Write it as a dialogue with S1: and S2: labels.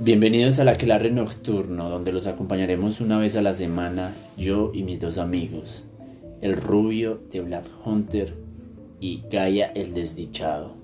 S1: Bienvenidos a la Aquelarre Nocturno, donde los acompañaremos una vez a la semana, yo y mis dos amigos, el rubio de Black Hunter y Gaia el Desdichado.